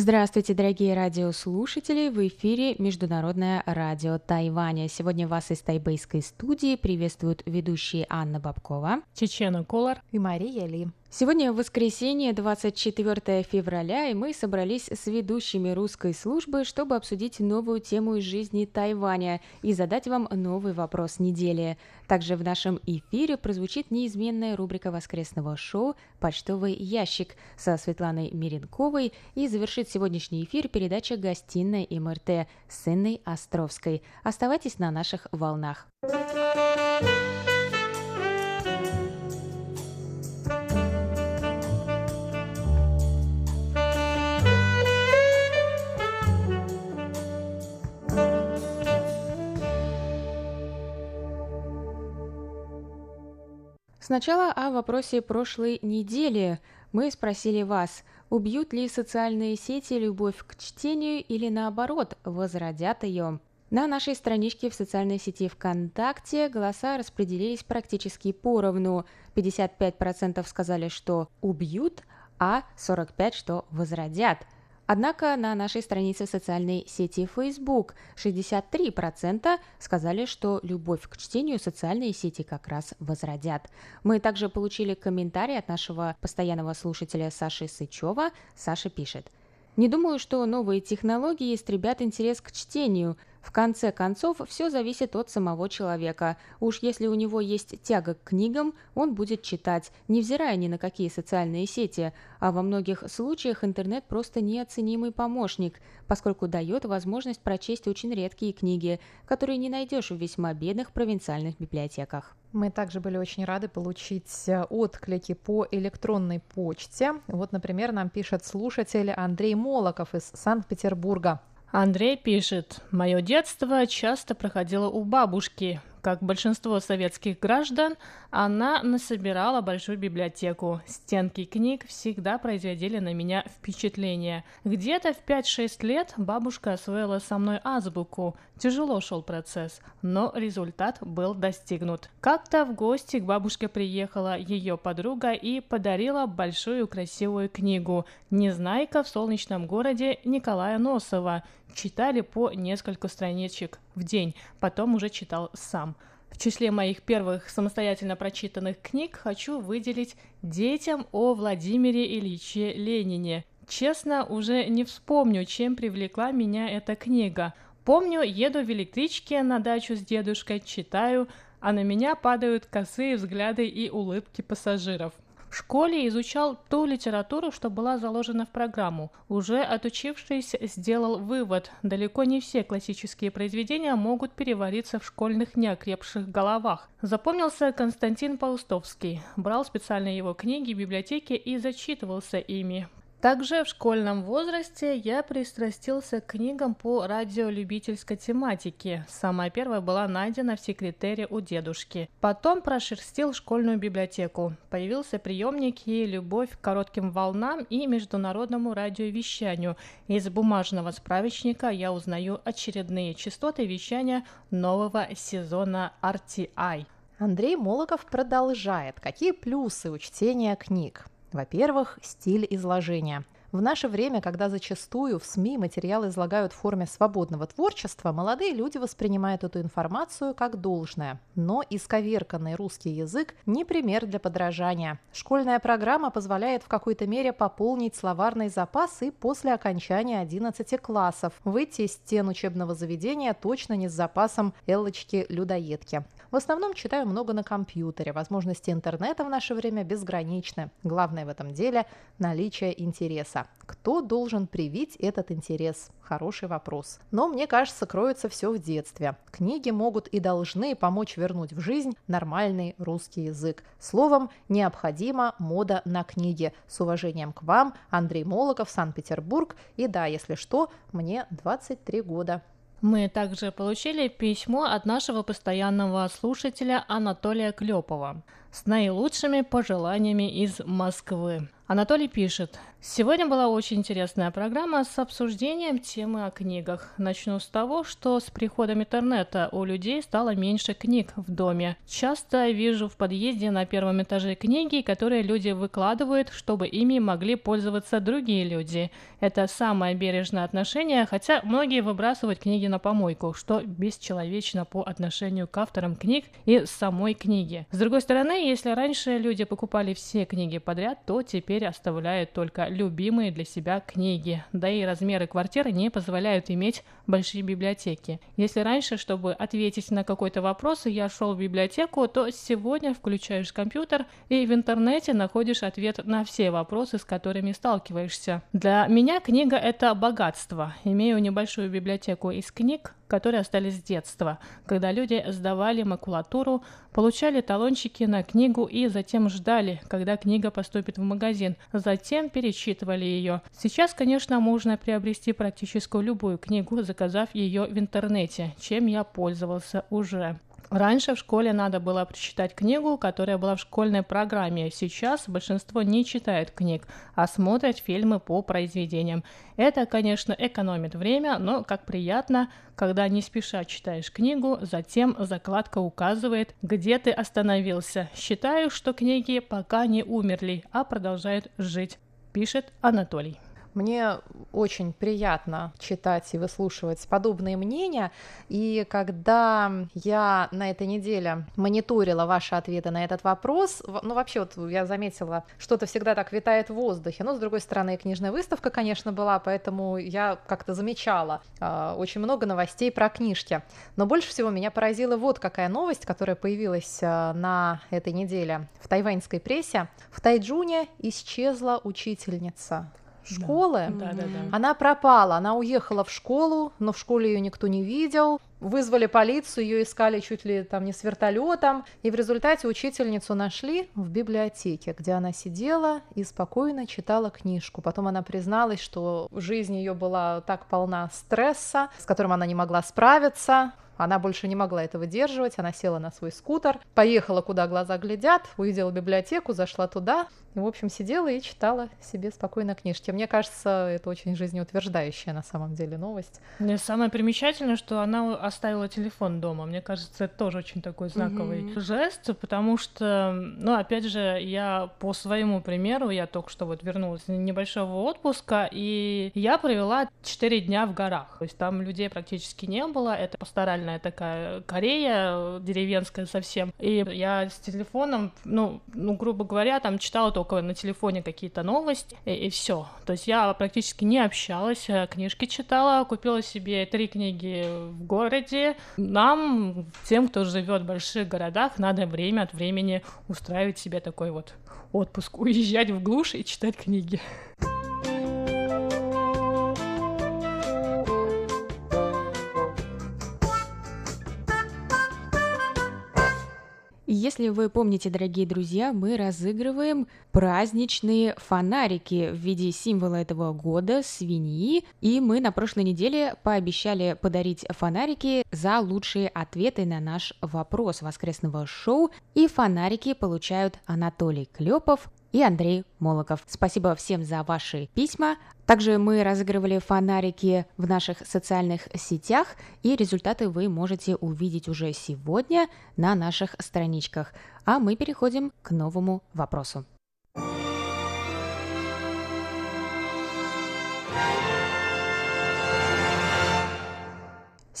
Здравствуйте, дорогие радиослушатели! В эфире Международное радио Тайваня. Сегодня вас из тайбэйской студии приветствуют ведущие Анна Бабкова. Чечена Колор. И Мария Ли. Сегодня воскресенье, 24 февраля, и мы собрались с ведущими русской службы, чтобы обсудить новую тему из жизни Тайваня и задать вам новый вопрос недели. Также в нашем эфире прозвучит неизменная рубрика воскресного шоу «Почтовый ящик» со Светланой Миренковой и завершит сегодняшний эфир передача «Гостиная МРТ» с Инной Островской. Оставайтесь на наших волнах. Сначала о вопросе прошлой недели. Мы спросили вас, убьют ли социальные сети любовь к чтению или наоборот, возродят ее. На нашей страничке в социальной сети ВКонтакте голоса распределились практически поровну. 55% сказали, что убьют, а 45% что возродят. Однако на нашей странице в социальной сети Facebook 63% сказали, что любовь к чтению социальные сети как раз возродят. Мы также получили комментарий от нашего постоянного слушателя Саши Сычева. Саша пишет. Не думаю, что новые технологии истребят интерес к чтению. В конце концов, все зависит от самого человека. Уж если у него есть тяга к книгам, он будет читать, невзирая ни на какие социальные сети. А во многих случаях интернет просто неоценимый помощник, поскольку дает возможность прочесть очень редкие книги, которые не найдешь в весьма бедных провинциальных библиотеках. Мы также были очень рады получить отклики по электронной почте. Вот, например, нам пишет слушатель Андрей Молоков из Санкт-Петербурга. Андрей пишет, «Мое детство часто проходило у бабушки. Как большинство советских граждан, она насобирала большую библиотеку. Стенки книг всегда производили на меня впечатление. Где-то в 5-6 лет бабушка освоила со мной азбуку. Тяжело шел процесс, но результат был достигнут. Как-то в гости к бабушке приехала ее подруга и подарила большую красивую книгу «Незнайка в солнечном городе» Николая Носова. Читали по несколько страничек в день, потом уже читал сам. В числе моих первых самостоятельно прочитанных книг хочу выделить «Детям о Владимире Ильиче Ленине». Честно, уже не вспомню, чем привлекла меня эта книга. Помню, еду в электричке на дачу с дедушкой, читаю, а на меня падают косые взгляды и улыбки пассажиров. В школе изучал ту литературу, что была заложена в программу. Уже отучившись, сделал вывод, далеко не все классические произведения могут перевариться в школьных неокрепших головах. Запомнился Константин Паустовский. Брал специально его книги в библиотеке и зачитывался ими. Также в школьном возрасте я пристрастился к книгам по радиолюбительской тематике. Самая первая была найдена в секретаре у дедушки. Потом прошерстил школьную библиотеку. Появился приемник и любовь к коротким волнам и международному радиовещанию. Из бумажного справочника я узнаю очередные частоты вещания нового сезона RTI. Андрей Молоков продолжает. Какие плюсы у чтения книг? Во-первых, стиль изложения. В наше время, когда зачастую в СМИ материалы излагают в форме свободного творчества, молодые люди воспринимают эту информацию как должное. Но исковерканный русский язык не пример для подражания. Школьная программа позволяет в какой-то мере пополнить словарный запас и после окончания 11 классов выйти из стен учебного заведения точно не с запасом Эллочки-людоедки. В основном читаю много на компьютере. Возможности интернета в наше время безграничны. Главное в этом деле – наличие интереса. Кто должен привить этот интерес? Хороший вопрос. Но мне кажется, кроется все в детстве. Книги могут и должны помочь вернуть в жизнь нормальный русский язык. Словом, необходима мода на книги. С уважением к вам, Андрей Молоков, Санкт-Петербург. И да, если что, мне 23 года. Мы также получили письмо от нашего постоянного слушателя Анатолия Клепова с наилучшими пожеланиями из Москвы. Анатолий пишет, Сегодня была очень интересная программа с обсуждением темы о книгах. Начну с того, что с приходом интернета у людей стало меньше книг в доме. Часто вижу в подъезде на первом этаже книги, которые люди выкладывают, чтобы ими могли пользоваться другие люди. Это самое бережное отношение, хотя многие выбрасывают книги на помойку, что бесчеловечно по отношению к авторам книг и самой книги. С другой стороны, если раньше люди покупали все книги подряд, то теперь оставляют только любимые для себя книги, да и размеры квартиры не позволяют иметь большие библиотеки. Если раньше, чтобы ответить на какой-то вопрос, я шел в библиотеку, то сегодня включаешь компьютер и в интернете находишь ответ на все вопросы, с которыми сталкиваешься. Для меня книга — это богатство. Имею небольшую библиотеку из книг, которые остались с детства, когда люди сдавали макулатуру, получали талончики на книгу и затем ждали, когда книга поступит в магазин, затем перечитывали ее. Сейчас, конечно, можно приобрести практически любую книгу, заказав ее в интернете, чем я пользовался уже. Раньше в школе надо было прочитать книгу, которая была в школьной программе. Сейчас большинство не читает книг, а смотрят фильмы по произведениям. Это, конечно, экономит время, но как приятно, когда не спеша читаешь книгу, затем закладка указывает, где ты остановился. Считаю, что книги пока не умерли, а продолжают жить, пишет Анатолий. Мне очень приятно читать и выслушивать подобные мнения. И когда я на этой неделе мониторила ваши ответы на этот вопрос, ну вообще вот я заметила, что-то всегда так витает в воздухе. Но с другой стороны, книжная выставка, конечно, была, поэтому я как-то замечала э, очень много новостей про книжки. Но больше всего меня поразила вот какая новость, которая появилась э, на этой неделе в тайваньской прессе. В Тайджуне исчезла учительница школы. Да, да, да. Она пропала, она уехала в школу, но в школе ее никто не видел. Вызвали полицию, ее искали чуть ли там не с вертолетом, и в результате учительницу нашли в библиотеке, где она сидела и спокойно читала книжку. Потом она призналась, что жизнь ее была так полна стресса, с которым она не могла справиться. Она больше не могла это выдерживать, она села на свой скутер, поехала, куда глаза глядят, увидела библиотеку, зашла туда, и, в общем, сидела и читала себе спокойно книжки. Мне кажется, это очень жизнеутверждающая на самом деле новость. Мне самое примечательное, что она оставила телефон дома. Мне кажется, это тоже очень такой знаковый mm-hmm. жест, потому что, ну, опять же, я по своему примеру, я только что вот вернулась из небольшого отпуска, и я провела 4 дня в горах. То есть там людей практически не было. Это пасторальная такая Корея, деревенская совсем. И я с телефоном, ну, ну грубо говоря, там читала только на телефоне какие-то новости, и, и все. То есть я практически не общалась, э, книжки читала, купила себе три книги в городе. Нам, тем, кто живет в больших городах, надо время от времени устраивать себе такой вот отпуск, уезжать в глушь и читать книги. Если вы помните, дорогие друзья, мы разыгрываем праздничные фонарики в виде символа этого года, свиньи, и мы на прошлой неделе пообещали подарить фонарики за лучшие ответы на наш вопрос воскресного шоу, и фонарики получают Анатолий Клепов, и Андрей Молоков. Спасибо всем за ваши письма. Также мы разыгрывали фонарики в наших социальных сетях, и результаты вы можете увидеть уже сегодня на наших страничках. А мы переходим к новому вопросу.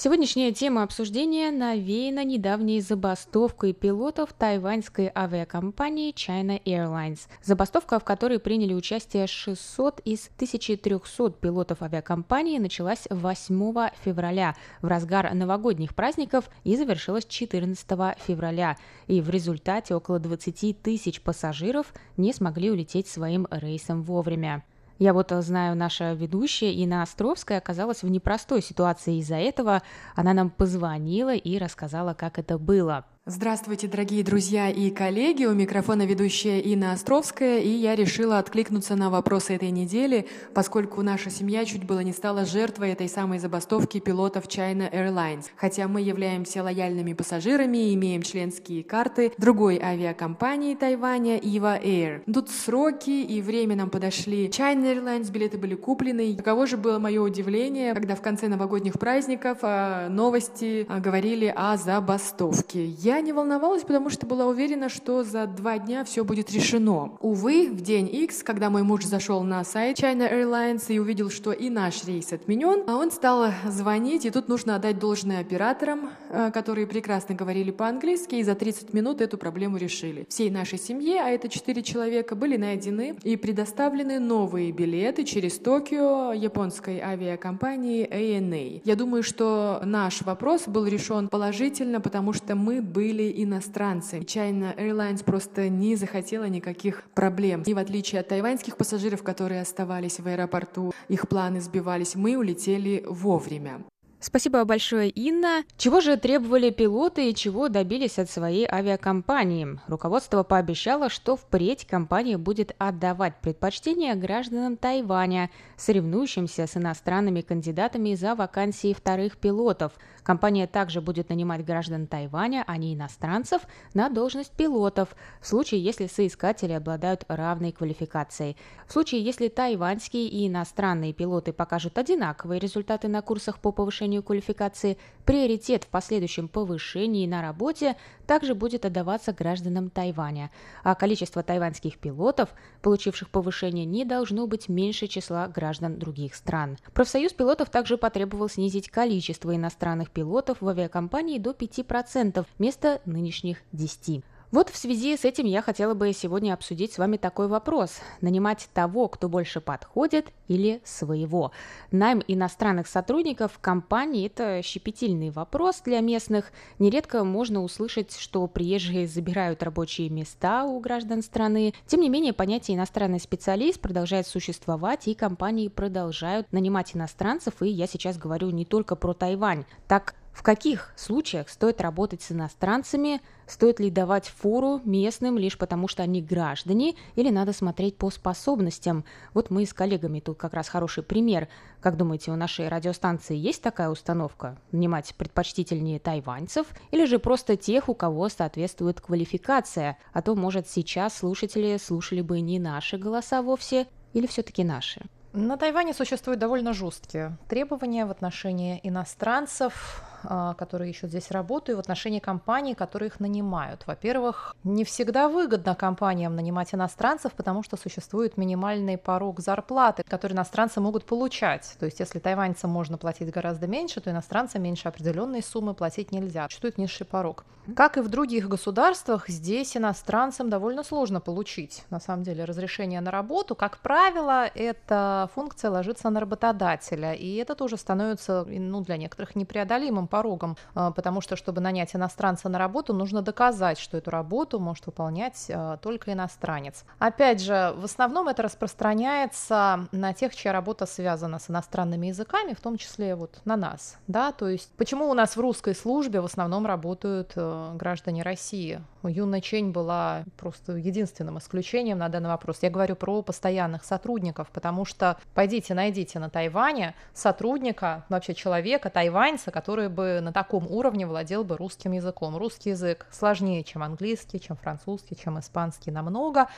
Сегодняшняя тема обсуждения навеяна недавней забастовкой пилотов тайваньской авиакомпании China Airlines. Забастовка, в которой приняли участие 600 из 1300 пилотов авиакомпании, началась 8 февраля в разгар новогодних праздников и завершилась 14 февраля. И в результате около 20 тысяч пассажиров не смогли улететь своим рейсом вовремя. Я вот э, знаю, наша ведущая Инна Островская оказалась в непростой ситуации из-за этого. Она нам позвонила и рассказала, как это было. Здравствуйте, дорогие друзья и коллеги! У микрофона ведущая Инна Островская, и я решила откликнуться на вопросы этой недели, поскольку наша семья чуть было не стала жертвой этой самой забастовки пилотов China Airlines. Хотя мы являемся лояльными пассажирами и имеем членские карты другой авиакомпании Тайваня Eva Air. Тут сроки и время нам подошли. China Airlines билеты были куплены. Каково же было мое удивление, когда в конце новогодних праздников а, новости а, говорили о забастовке. Я не волновалась, потому что была уверена, что за два дня все будет решено. Увы, в день X, когда мой муж зашел на сайт China Airlines и увидел, что и наш рейс отменен, а он стал звонить, и тут нужно отдать должное операторам, э, которые прекрасно говорили по-английски, и за 30 минут эту проблему решили. Всей нашей семье, а это 4 человека, были найдены и предоставлены новые билеты через Токио японской авиакомпании ANA. Я думаю, что наш вопрос был решен положительно, потому что мы были были иностранцы. China Airlines просто не захотела никаких проблем. И в отличие от тайваньских пассажиров, которые оставались в аэропорту, их планы сбивались, мы улетели вовремя. Спасибо большое, Инна. Чего же требовали пилоты и чего добились от своей авиакомпании? Руководство пообещало, что впредь компания будет отдавать предпочтение гражданам Тайваня, соревнующимся с иностранными кандидатами за вакансии вторых пилотов – Компания также будет нанимать граждан Тайваня, а не иностранцев, на должность пилотов, в случае, если соискатели обладают равной квалификацией. В случае, если тайваньские и иностранные пилоты покажут одинаковые результаты на курсах по повышению квалификации, приоритет в последующем повышении на работе также будет отдаваться гражданам Тайваня, а количество тайваньских пилотов, получивших повышение, не должно быть меньше числа граждан других стран. Профсоюз пилотов также потребовал снизить количество иностранных пилотов в авиакомпании до 5% вместо нынешних 10%. Вот в связи с этим я хотела бы сегодня обсудить с вами такой вопрос. Нанимать того, кто больше подходит, или своего? Найм иностранных сотрудников в компании – это щепетильный вопрос для местных. Нередко можно услышать, что приезжие забирают рабочие места у граждан страны. Тем не менее, понятие «иностранный специалист» продолжает существовать, и компании продолжают нанимать иностранцев, и я сейчас говорю не только про Тайвань. Так в каких случаях стоит работать с иностранцами? Стоит ли давать фору местным лишь потому, что они граждане? Или надо смотреть по способностям? Вот мы с коллегами тут как раз хороший пример. Как думаете, у нашей радиостанции есть такая установка? Нанимать предпочтительнее тайваньцев? Или же просто тех, у кого соответствует квалификация? А то, может, сейчас слушатели слушали бы не наши голоса вовсе, или все-таки наши? На Тайване существуют довольно жесткие требования в отношении иностранцев, которые еще здесь работают, в отношении компаний, которые их нанимают. Во-первых, не всегда выгодно компаниям нанимать иностранцев, потому что существует минимальный порог зарплаты, который иностранцы могут получать. То есть, если тайваньцам можно платить гораздо меньше, то иностранцам меньше определенной суммы платить нельзя. Существует низший порог. Как и в других государствах, здесь иностранцам довольно сложно получить, на самом деле, разрешение на работу. Как правило, эта функция ложится на работодателя, и это тоже становится ну, для некоторых непреодолимым порогом, а, потому что, чтобы нанять иностранца на работу, нужно доказать, что эту работу может выполнять а, только иностранец. Опять же, в основном это распространяется на тех, чья работа связана с иностранными языками, в том числе вот на нас, да, то есть почему у нас в русской службе в основном работают э, граждане России? Юна Чень была просто единственным исключением на данный вопрос. Я говорю про постоянных сотрудников, потому что пойдите, найдите на Тайване сотрудника, вообще человека, тайваньца, который бы бы на таком уровне владел бы русским языком. Русский язык сложнее, чем английский, чем французский, чем испанский намного.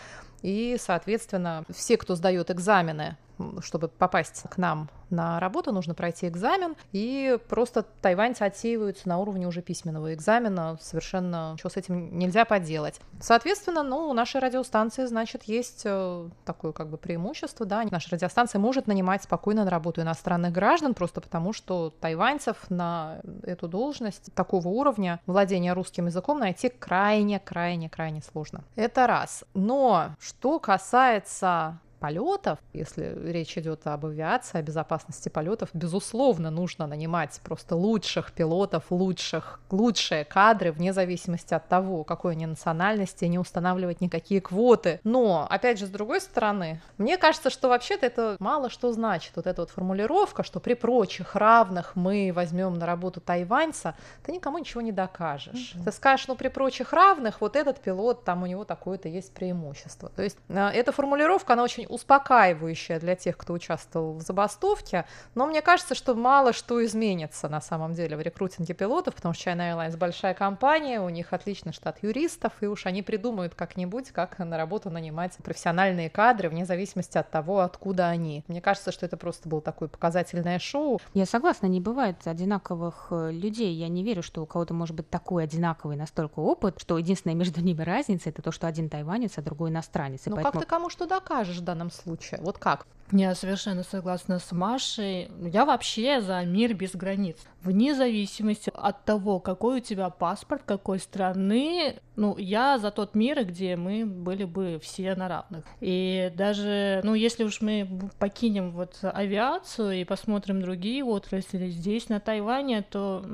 И, соответственно, все, кто сдает экзамены чтобы попасть к нам на работу, нужно пройти экзамен, и просто тайваньцы отсеиваются на уровне уже письменного экзамена, совершенно ничего с этим нельзя поделать. Соответственно, ну, у нашей радиостанции, значит, есть э, такое как бы преимущество, да, наша радиостанция может нанимать спокойно на работу иностранных граждан, просто потому что тайваньцев на эту должность такого уровня владения русским языком найти крайне-крайне-крайне сложно. Это раз. Но что касается полетов, если речь идет об авиации, о безопасности полетов, безусловно, нужно нанимать просто лучших пилотов, лучших, лучшие кадры, вне зависимости от того, какой они национальности, не устанавливать никакие квоты. Но, опять же, с другой стороны, мне кажется, что вообще-то это мало что значит. Вот эта вот формулировка, что при прочих равных мы возьмем на работу тайваньца, ты никому ничего не докажешь. Mm-hmm. Ты скажешь, ну при прочих равных вот этот пилот, там у него такое-то есть преимущество. То есть э, эта формулировка, она очень успокаивающая для тех, кто участвовал в забастовке, но мне кажется, что мало что изменится на самом деле в рекрутинге пилотов, потому что China Airlines большая компания, у них отличный штат юристов, и уж они придумают как-нибудь, как на работу нанимать профессиональные кадры, вне зависимости от того, откуда они. Мне кажется, что это просто было такое показательное шоу. Я согласна, не бывает одинаковых э, людей. Я не верю, что у кого-то может быть такой одинаковый настолько опыт, что единственная между ними разница это то, что один тайванец, а другой иностранец. Ну поэтому... как ты кому что докажешь в данном случае? Вот как? Я совершенно согласна с Машей. Я вообще за мир без границ. Вне зависимости от того, какой у тебя паспорт, какой страны, ну, я за тот мир, где мы были бы все на равных. И даже, ну, если уж мы покинем вот авиацию и посмотрим другие отрасли здесь, на Тайване, то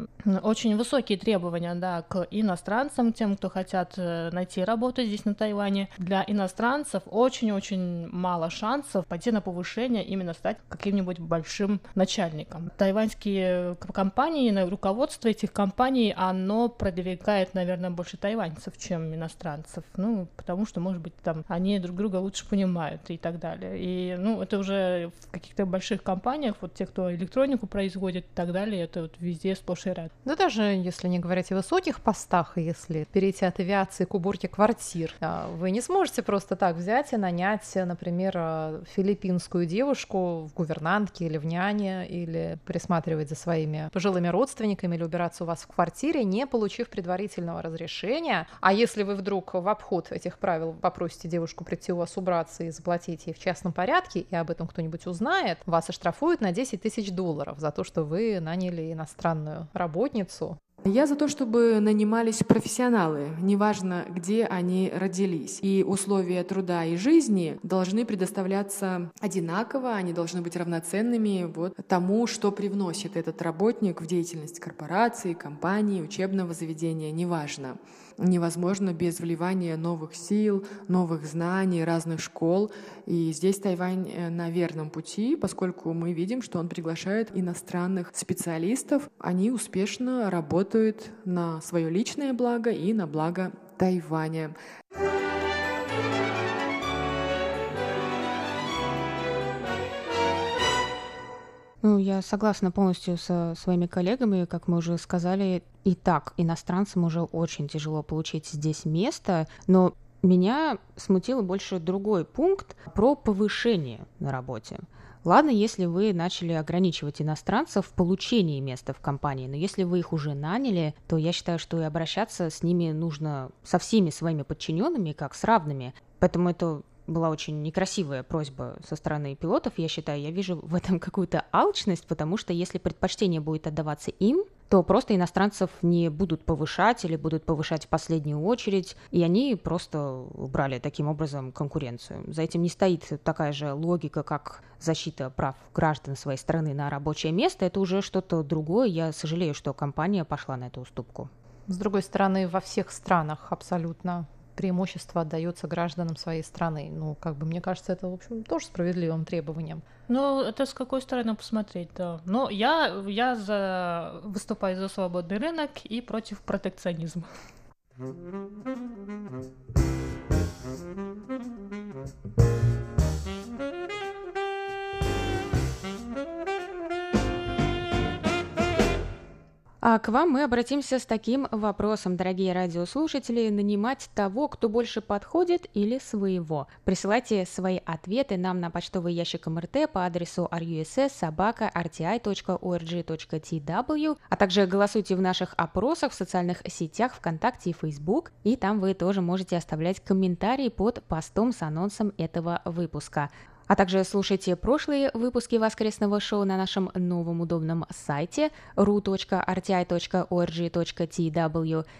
очень высокие требования, да, к иностранцам, тем, кто хотят э, найти работу здесь на Тайване. Для иностранцев очень-очень мало шансов пойти на повышение повышения именно стать каким-нибудь большим начальником. Тайваньские компании, руководство этих компаний, оно продвигает, наверное, больше тайваньцев, чем иностранцев. Ну, потому что, может быть, там они друг друга лучше понимают и так далее. И, ну, это уже в каких-то больших компаниях, вот те, кто электронику производит и так далее, это вот везде сплошь и ряд. Да даже если не говорить о высоких постах, если перейти от авиации к уборке квартир, а, вы не сможете просто так взять и нанять, например, а, филиппинскую русскую девушку в гувернантке или в няне, или присматривать за своими пожилыми родственниками, или убираться у вас в квартире, не получив предварительного разрешения. А если вы вдруг в обход этих правил попросите девушку прийти у вас убраться и заплатить ей в частном порядке, и об этом кто-нибудь узнает, вас оштрафуют на 10 тысяч долларов за то, что вы наняли иностранную работницу я за то, чтобы нанимались профессионалы, неважно, где они родились. И условия труда и жизни должны предоставляться одинаково, они должны быть равноценными вот тому, что привносит этот работник в деятельность корпорации, компании, учебного заведения, неважно невозможно без вливания новых сил, новых знаний, разных школ. И здесь Тайвань э, на верном пути, поскольку мы видим, что он приглашает иностранных специалистов. Они успешно работают на свое личное благо и на благо Тайваня. Ну, я согласна полностью со своими коллегами, как мы уже сказали. И так, иностранцам уже очень тяжело получить здесь место, но меня смутил больше другой пункт про повышение на работе. Ладно, если вы начали ограничивать иностранцев в получении места в компании, но если вы их уже наняли, то я считаю, что и обращаться с ними нужно со всеми своими подчиненными, как с равными. Поэтому это была очень некрасивая просьба со стороны пилотов, я считаю, я вижу в этом какую-то алчность, потому что если предпочтение будет отдаваться им, то просто иностранцев не будут повышать или будут повышать в последнюю очередь, и они просто убрали таким образом конкуренцию. За этим не стоит такая же логика, как защита прав граждан своей страны на рабочее место, это уже что-то другое. Я сожалею, что компания пошла на эту уступку. С другой стороны, во всех странах абсолютно преимущество отдается гражданам своей страны. Ну, как бы, мне кажется, это, в общем, тоже справедливым требованием. Ну, это с какой стороны посмотреть, да. Но я, я за, выступаю за свободный рынок и против протекционизма. А к вам мы обратимся с таким вопросом, дорогие радиослушатели, нанимать того, кто больше подходит или своего. Присылайте свои ответы нам на почтовый ящик МРТ по адресу russ.rti.org.tw, а также голосуйте в наших опросах в социальных сетях ВКонтакте и Facebook, и там вы тоже можете оставлять комментарии под постом с анонсом этого выпуска. А также слушайте прошлые выпуски воскресного шоу на нашем новом удобном сайте ru.rti.org.tw,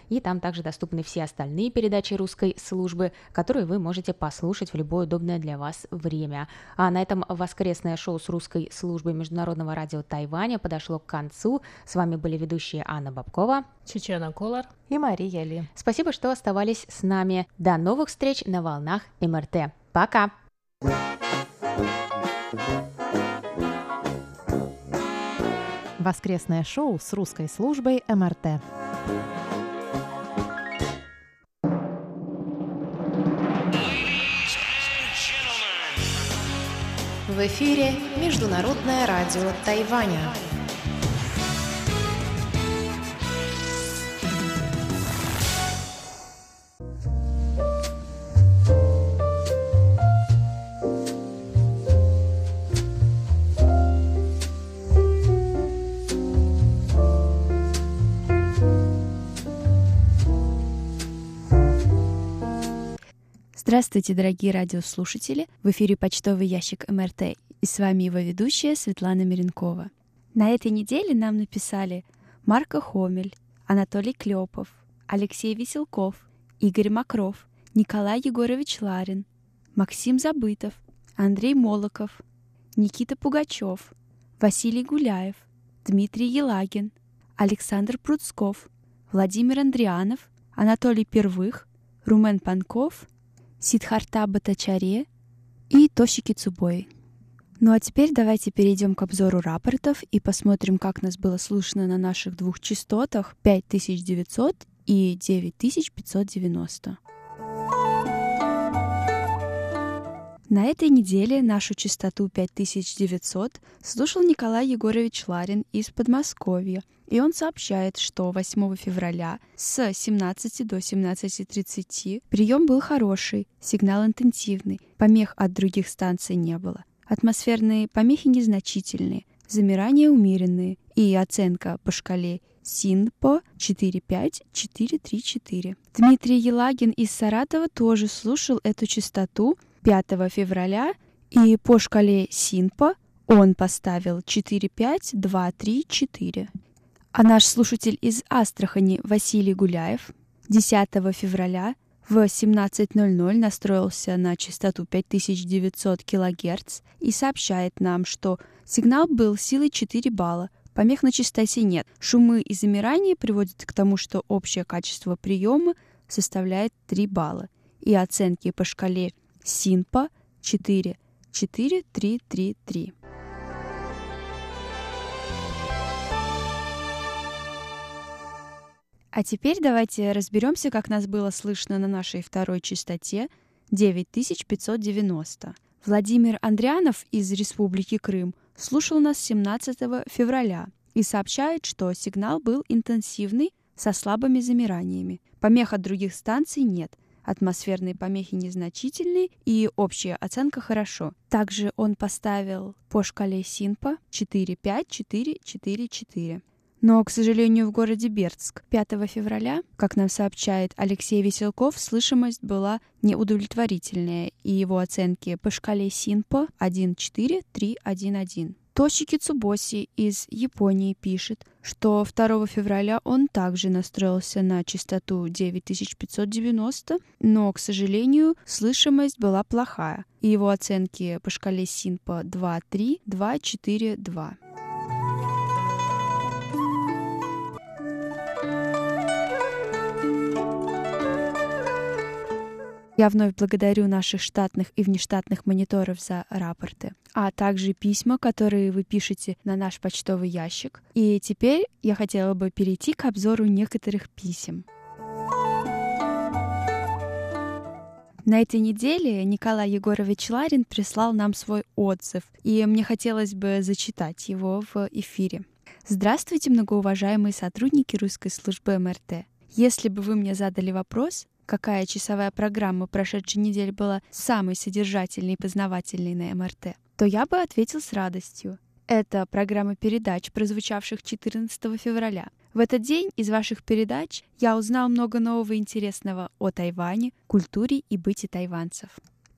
и там также доступны все остальные передачи русской службы, которые вы можете послушать в любое удобное для вас время. А на этом воскресное шоу с русской службой Международного радио Тайваня подошло к концу. С вами были ведущие Анна Бабкова, Чечена Колор и Мария Ли. Спасибо, что оставались с нами. До новых встреч на волнах МРТ. Пока! Воскресное шоу с русской службой МРТ. В эфире Международное радио Тайваня. Здравствуйте, дорогие радиослушатели! В эфире почтовый ящик МРТ, и с вами его ведущая Светлана Миренкова. На этой неделе нам написали Марко Хомель, Анатолий Клепов, Алексей Веселков, Игорь Макров, Николай Егорович Ларин, Максим Забытов, Андрей Молоков, Никита Пугачев, Василий Гуляев, Дмитрий Елагин, Александр Пруцков, Владимир Андрианов, Анатолий Первых, Румен Панков – Сидхарта Батачаре и Тошики Цубой. Ну а теперь давайте перейдем к обзору рапортов и посмотрим, как нас было слышно на наших двух частотах 5900 и 9590. На этой неделе нашу частоту 5900 слушал Николай Егорович Ларин из Подмосковья – и он сообщает, что 8 февраля с 17 до 17.30 прием был хороший, сигнал интенсивный, помех от других станций не было. Атмосферные помехи незначительные, замирания умеренные и оценка по шкале СИНПО 45434. Дмитрий Елагин из Саратова тоже слушал эту частоту 5 февраля и по шкале СИНПО он поставил 45234. А наш слушатель из Астрахани Василий Гуляев 10 февраля в 17.00 настроился на частоту 5900 кГц и сообщает нам, что сигнал был силой 4 балла, помех на частоте нет. Шумы и замирания приводят к тому, что общее качество приема составляет 3 балла. И оценки по шкале СИНПа 4, 4, 3, 3, 3. А теперь давайте разберемся, как нас было слышно на нашей второй частоте 9590. Владимир Андрианов из Республики Крым слушал нас 17 февраля и сообщает, что сигнал был интенсивный со слабыми замираниями. Помех от других станций нет. Атмосферные помехи незначительные и общая оценка хорошо. Также он поставил по шкале Синпа 45444. Но, к сожалению, в городе Бердск 5 февраля, как нам сообщает Алексей Веселков, слышимость была неудовлетворительная, и его оценки по шкале СИНПО 1.4.3.1.1. Тошики Цубоси из Японии пишет, что 2 февраля он также настроился на частоту 9590, но, к сожалению, слышимость была плохая, и его оценки по шкале СИНПО 2.3, 2.4, Я вновь благодарю наших штатных и внештатных мониторов за рапорты, а также письма, которые вы пишете на наш почтовый ящик. И теперь я хотела бы перейти к обзору некоторых писем. На этой неделе Николай Егорович Ларин прислал нам свой отзыв, и мне хотелось бы зачитать его в эфире. Здравствуйте, многоуважаемые сотрудники русской службы МРТ. Если бы вы мне задали вопрос, какая часовая программа прошедшей недели была самой содержательной и познавательной на МРТ, то я бы ответил с радостью. Это программа передач, прозвучавших 14 февраля. В этот день из ваших передач я узнал много нового интересного о Тайване, культуре и быте тайванцев.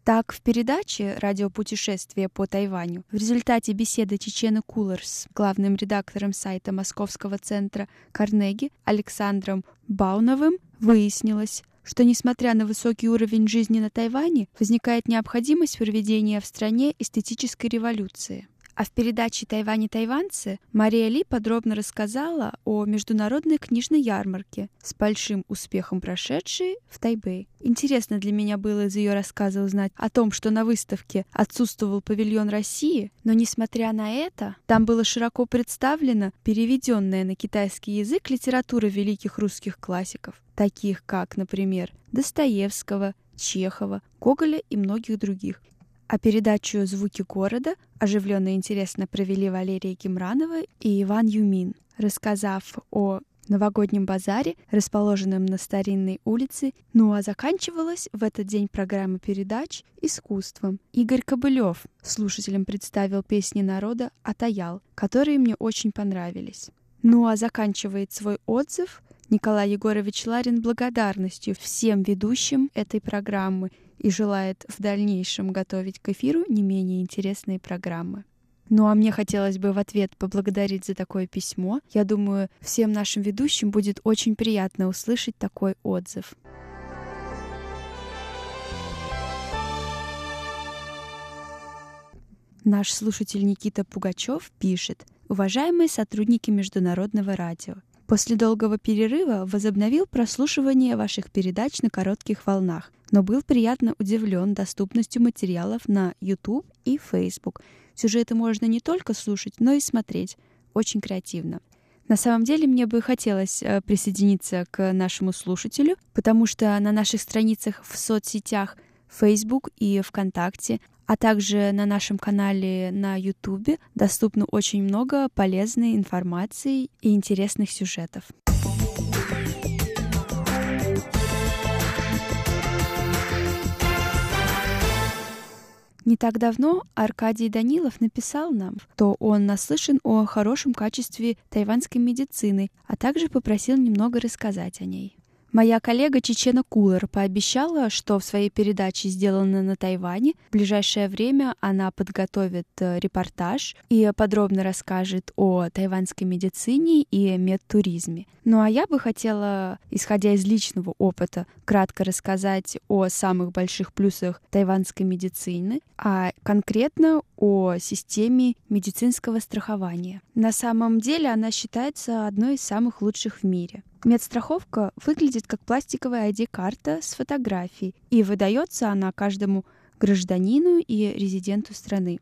Так, в передаче «Радиопутешествие по Тайваню» в результате беседы Чечены Кулер с главным редактором сайта Московского центра Карнеги Александром Бауновым выяснилось, что, несмотря на высокий уровень жизни на Тайване, возникает необходимость проведения в стране эстетической революции. А в передаче «Тайвань и тайванцы» Мария Ли подробно рассказала о международной книжной ярмарке с большим успехом прошедшей в Тайбэй. Интересно для меня было из ее рассказа узнать о том, что на выставке отсутствовал павильон России, но несмотря на это, там было широко представлена переведенная на китайский язык литература великих русских классиков, таких как, например, Достоевского, Чехова, Гоголя и многих других. А передачу «Звуки города» оживленно и интересно провели Валерия Кимранова и Иван Юмин, рассказав о новогоднем базаре, расположенном на старинной улице, ну а заканчивалась в этот день программа передач искусством. Игорь Кобылев слушателям представил песни народа «Атаял», которые мне очень понравились. Ну а заканчивает свой отзыв Николай Егорович Ларин благодарностью всем ведущим этой программы и желает в дальнейшем готовить к эфиру не менее интересные программы. Ну а мне хотелось бы в ответ поблагодарить за такое письмо. Я думаю, всем нашим ведущим будет очень приятно услышать такой отзыв. Наш слушатель Никита Пугачев пишет. Уважаемые сотрудники Международного радио, После долгого перерыва возобновил прослушивание ваших передач на коротких волнах, но был приятно удивлен доступностью материалов на YouTube и Facebook. Сюжеты можно не только слушать, но и смотреть. Очень креативно. На самом деле мне бы хотелось э, присоединиться к нашему слушателю, потому что на наших страницах в соцсетях Facebook и ВКонтакте а также на нашем канале на YouTube доступно очень много полезной информации и интересных сюжетов. Не так давно Аркадий Данилов написал нам, что он наслышан о хорошем качестве тайваньской медицины, а также попросил немного рассказать о ней. Моя коллега Чечена Кулер пообещала, что в своей передаче «Сделано на Тайване» в ближайшее время она подготовит э, репортаж и подробно расскажет о тайваньской медицине и медтуризме. Ну а я бы хотела, исходя из личного опыта, кратко рассказать о самых больших плюсах тайваньской медицины, а конкретно о системе медицинского страхования. На самом деле она считается одной из самых лучших в мире. Медстраховка выглядит как пластиковая ID-карта с фотографией, и выдается она каждому гражданину и резиденту страны.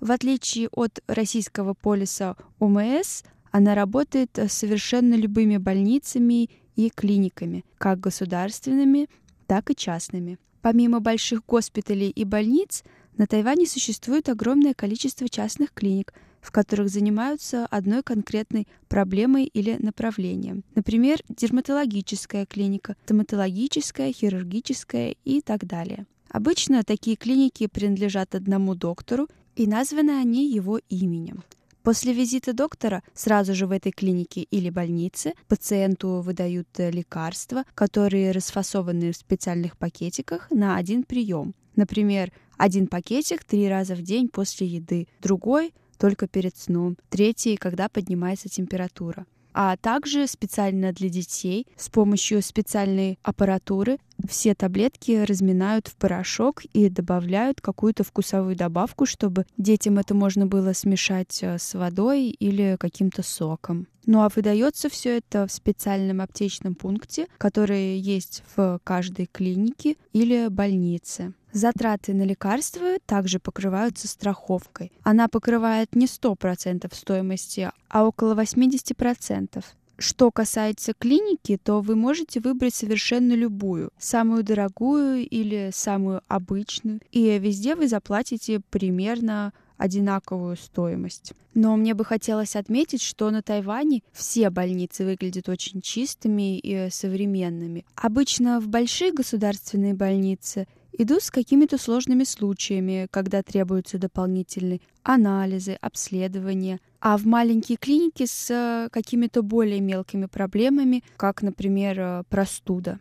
В отличие от российского полиса ОМС, она работает с совершенно любыми больницами и клиниками, как государственными, так и частными. Помимо больших госпиталей и больниц, на Тайване существует огромное количество частных клиник – в которых занимаются одной конкретной проблемой или направлением. Например, дерматологическая клиника, стоматологическая, хирургическая и так далее. Обычно такие клиники принадлежат одному доктору, и названы они его именем. После визита доктора сразу же в этой клинике или больнице пациенту выдают лекарства, которые расфасованы в специальных пакетиках на один прием. Например, один пакетик три раза в день после еды, другой только перед сном, третий, когда поднимается температура. А также специально для детей с помощью специальной аппаратуры все таблетки разминают в порошок и добавляют какую-то вкусовую добавку, чтобы детям это можно было смешать э, с водой или каким-то соком. Ну а выдается все это в специальном аптечном пункте, который есть в каждой клинике или больнице. Затраты на лекарства также покрываются страховкой. Она покрывает не 100% стоимости, а около 80%. Что касается клиники, то вы можете выбрать совершенно любую, самую дорогую или самую обычную, и везде вы заплатите примерно одинаковую стоимость. Но мне бы хотелось отметить, что на Тайване все больницы выглядят очень чистыми и современными. Обычно в большие государственные больницы идут с какими-то сложными случаями, когда требуются дополнительные анализы, обследования, а в маленькие клиники с какими-то более мелкими проблемами, как, например, простуда.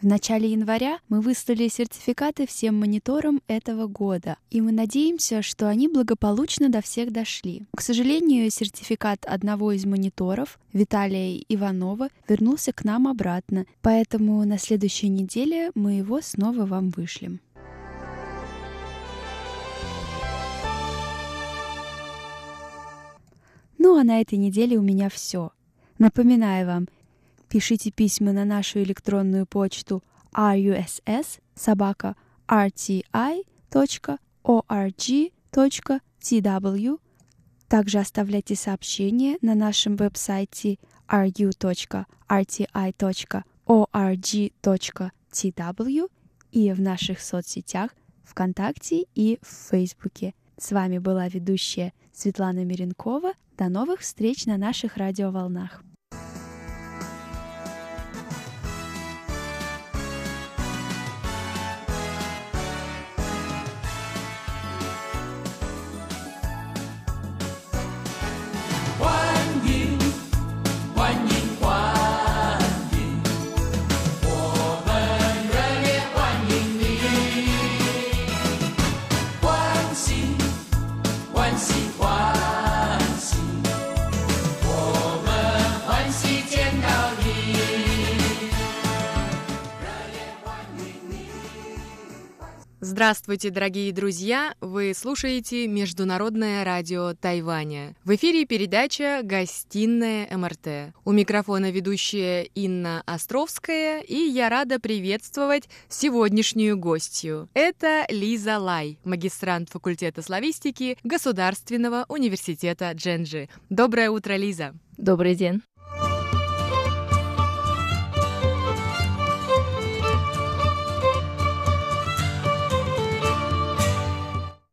В начале января мы выслали сертификаты всем мониторам этого года, и мы надеемся, что они благополучно до всех дошли. К сожалению, сертификат одного из мониторов, Виталия Иванова, вернулся к нам обратно, поэтому на следующей неделе мы его снова вам вышлем. Ну а на этой неделе у меня все. Напоминаю вам, пишите письма на нашу электронную почту russ собака rti.org.tw. Также оставляйте сообщения на нашем веб-сайте ru.rti.org.tw и в наших соцсетях ВКонтакте и в Фейсбуке. С вами была ведущая Светлана Миренкова. До новых встреч на наших радиоволнах. Здравствуйте, дорогие друзья! Вы слушаете Международное радио Тайваня. В эфире передача «Гостиная МРТ». У микрофона ведущая Инна Островская, и я рада приветствовать сегодняшнюю гостью. Это Лиза Лай, магистрант факультета славистики Государственного университета Дженджи. Доброе утро, Лиза! Добрый день!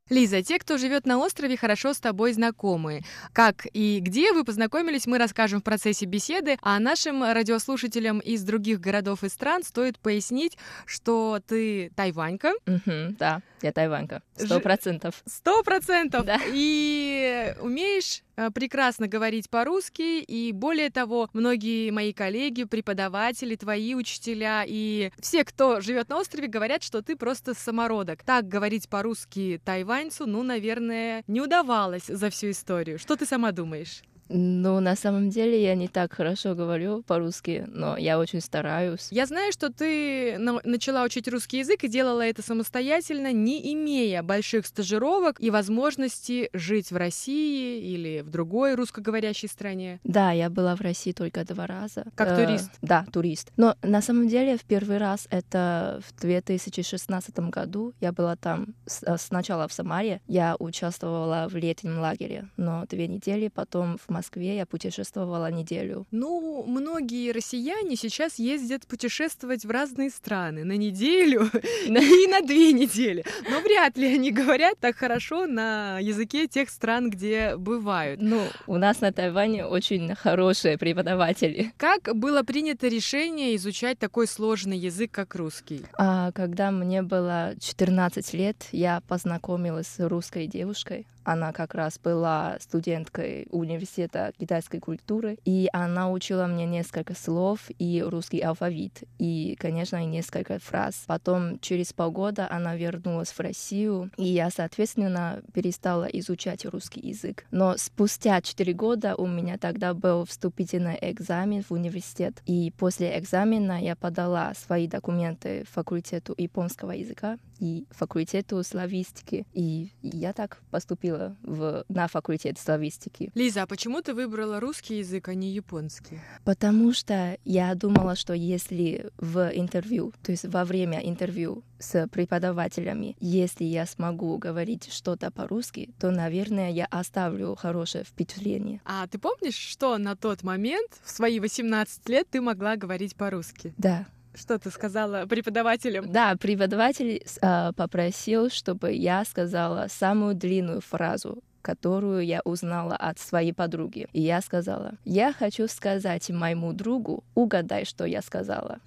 Лиза, те, кто живет на острове, хорошо с тобой знакомы. Как и где вы познакомились, мы расскажем в процессе беседы, а нашим радиослушателям из других городов и стран стоит пояснить, что ты тайванька. Угу, да, я тайванька, сто процентов. Сто процентов! Да. И умеешь прекрасно говорить по-русски, и более того, многие мои коллеги, преподаватели, твои учителя и все, кто живет на острове, говорят, что ты просто самородок. Так говорить по-русски тайваньцу, ну, наверное, не удавалось за всю историю. Что ты сама думаешь? Ну, на самом деле я не так хорошо говорю по-русски, но я очень стараюсь. Я знаю, что ты начала учить русский язык и делала это самостоятельно, не имея больших стажировок и возможности жить в России или в другой русскоговорящей стране. Да, я была в России только два раза. Как э, турист? Да, турист. Но на самом деле в первый раз это в 2016 году. Я была там э, сначала в Самаре. Я участвовала в летнем лагере, но две недели потом в Москве я путешествовала неделю. Ну, многие россияне сейчас ездят путешествовать в разные страны на неделю и на две недели. Но вряд ли они говорят так хорошо на языке тех стран, где бывают. Ну, у нас на Тайване очень хорошие преподаватели. Как было принято решение изучать такой сложный язык, как русский? А, когда мне было 14 лет, я познакомилась с русской девушкой. Она как раз была студенткой университета китайской культуры, и она учила мне несколько слов и русский алфавит, и, конечно, и несколько фраз. Потом, через полгода, она вернулась в Россию, и я, соответственно, перестала изучать русский язык. Но спустя четыре года у меня тогда был вступительный экзамен в университет, и после экзамена я подала свои документы факультету японского языка и факультету славистики, и я так поступила в, на факультет славистики. Лиза, а почему ты выбрала русский язык, а не японский? Потому что я думала, что если в интервью, то есть во время интервью с преподавателями, если я смогу говорить что-то по-русски, то, наверное, я оставлю хорошее впечатление. А ты помнишь, что на тот момент, в свои 18 лет, ты могла говорить по-русски? Да, что ты сказала преподавателям? Да, преподаватель э, попросил, чтобы я сказала самую длинную фразу, которую я узнала от своей подруги. И я сказала, я хочу сказать моему другу, угадай, что я сказала.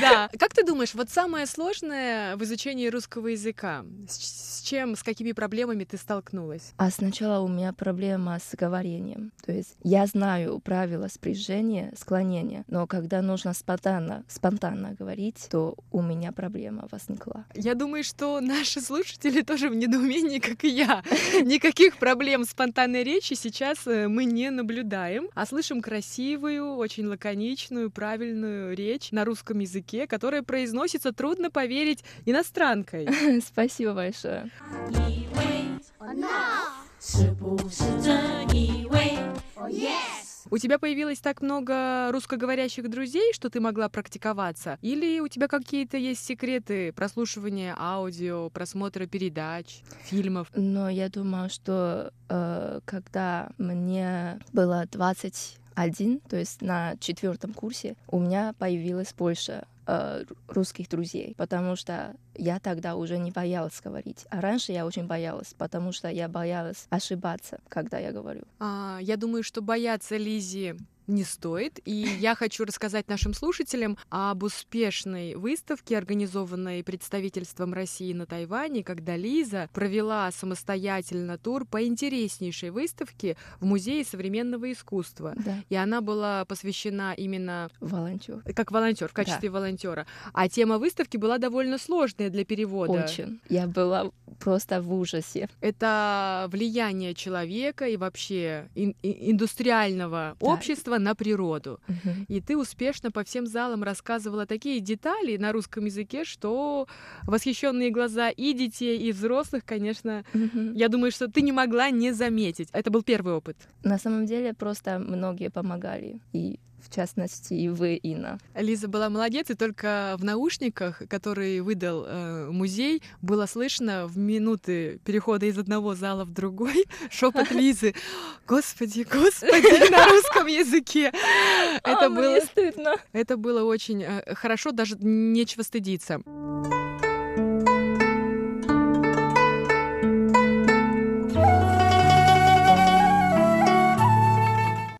Да. Как ты думаешь, вот самое сложное в изучении русского языка, с чем, с какими проблемами ты столкнулась? А сначала у меня проблема с говорением. То есть я знаю правила спряжения, склонения, но когда нужно спонтанно, спонтанно говорить, то у меня проблема возникла. Я думаю, что наши слушатели тоже в недоумении, как и я. Никаких проблем спонтанной речи сейчас э, мы не наблюдаем, а слышим красивую, очень лаконичную, правильную речь на русском языке, которая произносится, трудно поверить, иностранкой. Спасибо большое. 以为是不是真以为？Oh yes！ У тебя появилось так много русскоговорящих друзей, что ты могла практиковаться? Или у тебя какие-то есть секреты прослушивания аудио, просмотра передач, фильмов? Но я думаю, что э, когда мне было 21, то есть на четвертом курсе, у меня появилось больше э, русских друзей, потому что я тогда уже не боялась говорить. А раньше я очень боялась, потому что я боялась ошибаться, когда я говорю. А, я думаю, что бояться Лизи не стоит. И я хочу рассказать нашим слушателям об успешной выставке, организованной представительством России на Тайване, когда Лиза провела самостоятельно тур по интереснейшей выставке в Музее современного искусства. Да. И она была посвящена именно Волонтер. как волонтер, в качестве Да. волонтера. А тема выставки была довольно сложная для перевода. Очень. Я была просто в ужасе. Это влияние человека и вообще ин- индустриального Да. общества на природу. Мгм. И ты успешно по всем залам рассказывала такие детали на русском языке, что восхищенные глаза и детей, и взрослых, конечно, Мгм. я думаю, что ты не могла не заметить. Это был первый опыт. На самом деле просто многие помогали. И в частности и вы, Инна. Лиза была молодец, и только в наушниках, которые выдал э, музей, было слышно в минуты перехода из одного зала в другой шепот Лизы. Господи, господи, на русском языке. Это А, было, мне стыдно. это было очень э, хорошо, даже нечего стыдиться.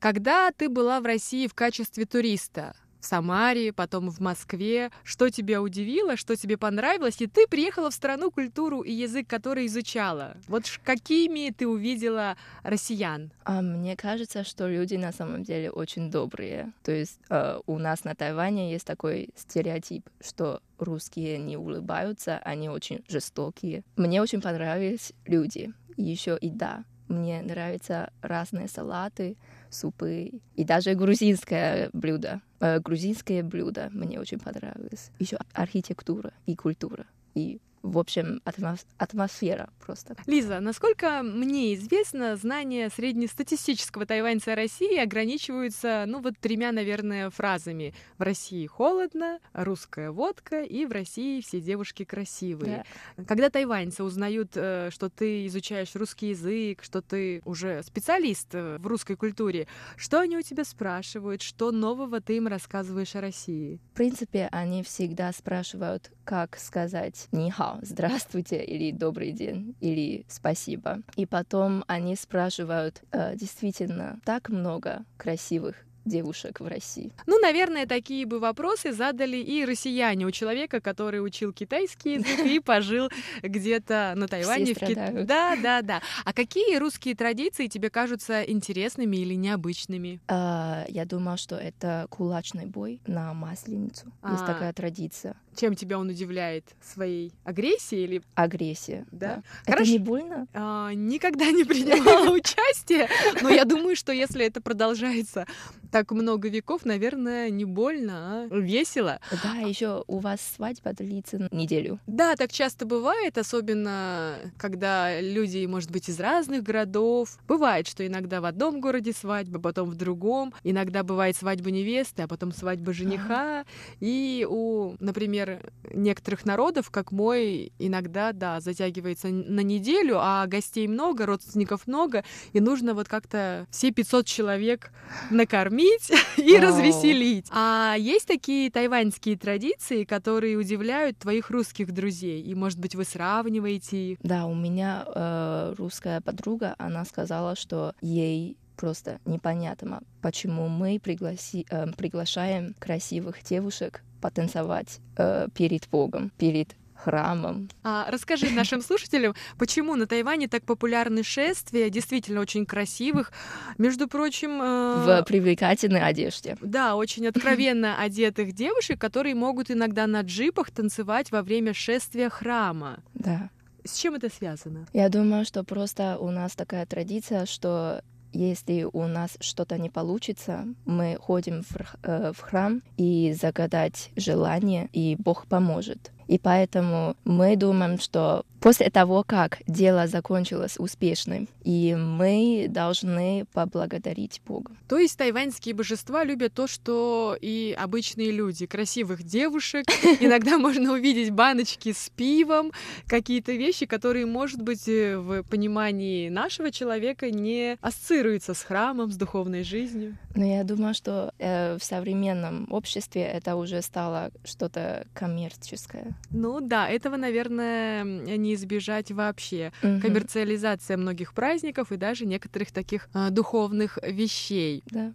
Когда ты была в России в качестве туриста, в Самаре, потом в Москве, что тебя удивило, что тебе понравилось, и ты приехала в страну, культуру и язык, который изучала. Вот какими ты увидела россиян? А мне кажется, что люди на самом деле очень добрые. То есть э, у нас на Тайване есть такой стереотип, что русские не улыбаются, они очень жестокие. Мне очень понравились люди. И еще и да, мне нравятся разные салаты, супы и даже грузинское блюдо. Э, грузинское блюдо мне очень понравилось. Еще архитектура и культура. И в общем, атмос- атмосфера просто. Лиза, насколько мне известно, знания среднестатистического тайваньца России ограничиваются, ну вот тремя, наверное, фразами. В России холодно, русская водка и в России все девушки красивые. Когда тайваньцы узнают, э, что ты изучаешь русский язык, что ты уже специалист э, в русской культуре, что они у тебя спрашивают, что нового ты им рассказываешь о России? В принципе, они всегда спрашивают, как сказать «нихао», «здравствуйте» или «добрый день» или «спасибо». И потом они спрашивают, э, действительно, так много красивых девушек в России. Ну, наверное, такие бы вопросы задали и россияне у человека, который учил китайский язык и пожил где-то на Тайване. в Кит- страдают. Да, да, да. А какие русские традиции тебе кажутся интересными или необычными? А, я думаю, что это кулачный бой на Масленицу. Есть А. такая традиция. Чем тебя он удивляет? Своей агрессией или... Агрессия. Да. Это Хорошо. не больно? А, никогда не принимала участие, но я думаю, что если это продолжается так много веков, наверное, не больно, а весело. Да, еще у вас свадьба длится неделю. Да, так часто бывает, особенно когда люди, может быть, из разных городов. Бывает, что иногда в одном городе свадьба, потом в другом. Иногда бывает свадьба невесты, а потом свадьба жениха. И у, например, некоторых народов, как мой, иногда, да, затягивается на неделю, а гостей много, родственников много, и нужно вот как-то все 500 человек накормить, накормить и развеселить. А есть такие тайваньские традиции, которые удивляют твоих русских друзей? И, может быть, вы сравниваете их? Да, у меня э, русская подруга, она сказала, что ей просто непонятно, почему мы пригласи, э, приглашаем красивых девушек потанцевать э, перед Богом, перед храмом. А, расскажи нашим слушателям, почему на Тайване так популярны шествия, действительно очень красивых, между прочим... э, В привлекательной одежде. Да, очень откровенно одетых девушек, которые могут иногда на джипах танцевать во время шествия храма. Да. С чем это связано? Я думаю, что просто у нас такая традиция, что если у нас что-то не получится, мы ходим в, э, в храм и загадать желание, и Бог поможет. И поэтому мы думаем, что после того, как дело закончилось успешным, и мы должны поблагодарить Бога. То есть тайваньские божества любят то, что и обычные люди. Красивых девушек. Иногда можно увидеть баночки с пивом, какие-то вещи, которые, может быть, э, в понимании нашего человека не ассоциируются с храмом, с духовной жизнью. Но я думаю, что э, в современном обществе это уже стало что-то коммерческое. Ну да, этого, наверное, не избежать вообще. Мгм. Коммерциализация многих праздников и даже некоторых таких а, духовных вещей. Да.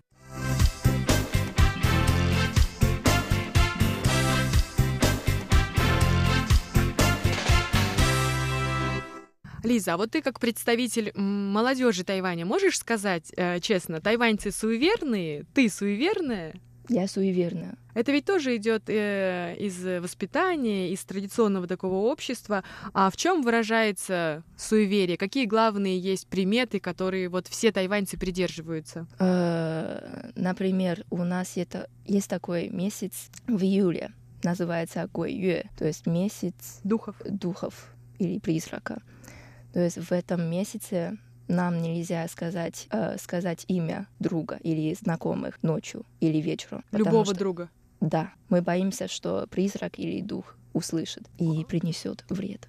Лиза, а вот ты как представитель молодежи Тайваня можешь сказать э, честно, тайваньцы суеверные, ты суеверная? Я суеверная. Это ведь тоже идет э, из воспитания, из традиционного такого общества. А в чем выражается суеверие? Какие главные есть приметы, которые вот все тайваньцы придерживаются? Э, Например, у нас это, есть такой месяц в июле, называется Гуэйюэ, то есть месяц Духов. духов или призрака. То есть в этом месяце нам нельзя сказать, э, сказать имя друга или знакомых ночью или вечером. Любого что- друга. Да, мы боимся, что призрак или дух услышит и принесет вред.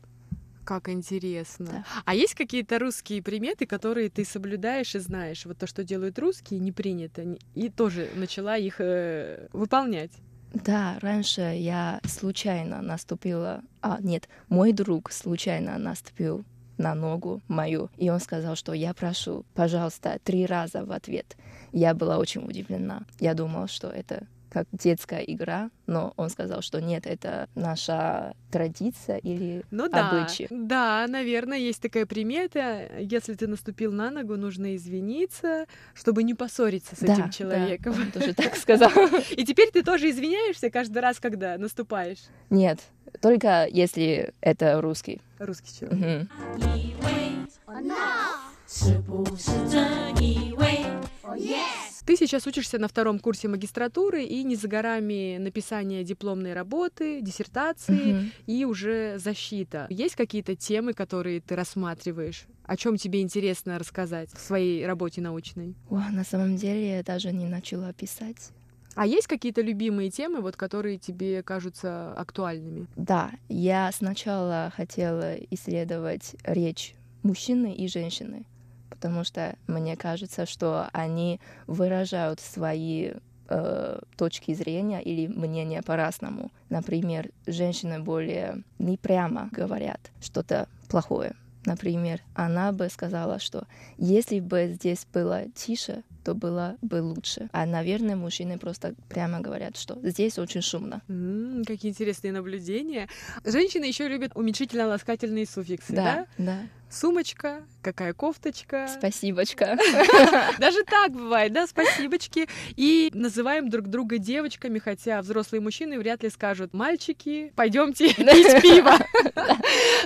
Как интересно. Да. А есть какие-то русские приметы, которые ты соблюдаешь и знаешь? Вот то, что делают русские, не принято. И тоже начала их э, выполнять. Да, раньше я случайно наступила... А, нет, мой друг случайно наступил на ногу мою, и он сказал, что я прошу, пожалуйста, три раза в ответ. Я была очень удивлена. Я думала, что это как детская игра, но он сказал, что нет, это наша традиция или Ну да, обычай. да, наверное, есть такая примета. Если ты наступил на ногу, нужно извиниться, чтобы не поссориться с Да, этим да, человеком. он тоже так сказал. И теперь ты тоже извиняешься каждый раз, когда наступаешь. Нет, только если это русский. Русский человек. Угу. Ты сейчас учишься на втором курсе магистратуры, и не за горами написание дипломной работы, диссертации угу. и уже защита. Есть какие-то темы, которые ты рассматриваешь? О чем тебе интересно рассказать в своей работе научной? О, на самом деле я даже не начала писать. А есть какие-то любимые темы, вот, которые тебе кажутся актуальными? Да, я сначала хотела исследовать речь мужчины и женщины, потому что мне кажется, что они выражают свои э, точки зрения или мнения по-разному. Например, женщины более не прямо говорят что-то плохое. Например, она бы сказала, что если бы здесь было тише, то было бы лучше. А, наверное, мужчины просто прямо говорят, что здесь очень шумно. М, какие интересные наблюдения. Женщины еще любят уменьшительно-ласкательные суффиксы, да? Да, да. Сумочка, какая кофточка. Спасибочка. Даже так бывает, да, спасибочки. И называем друг друга девочками, хотя взрослые мужчины вряд ли скажут «мальчики, пойдемте пить пиво».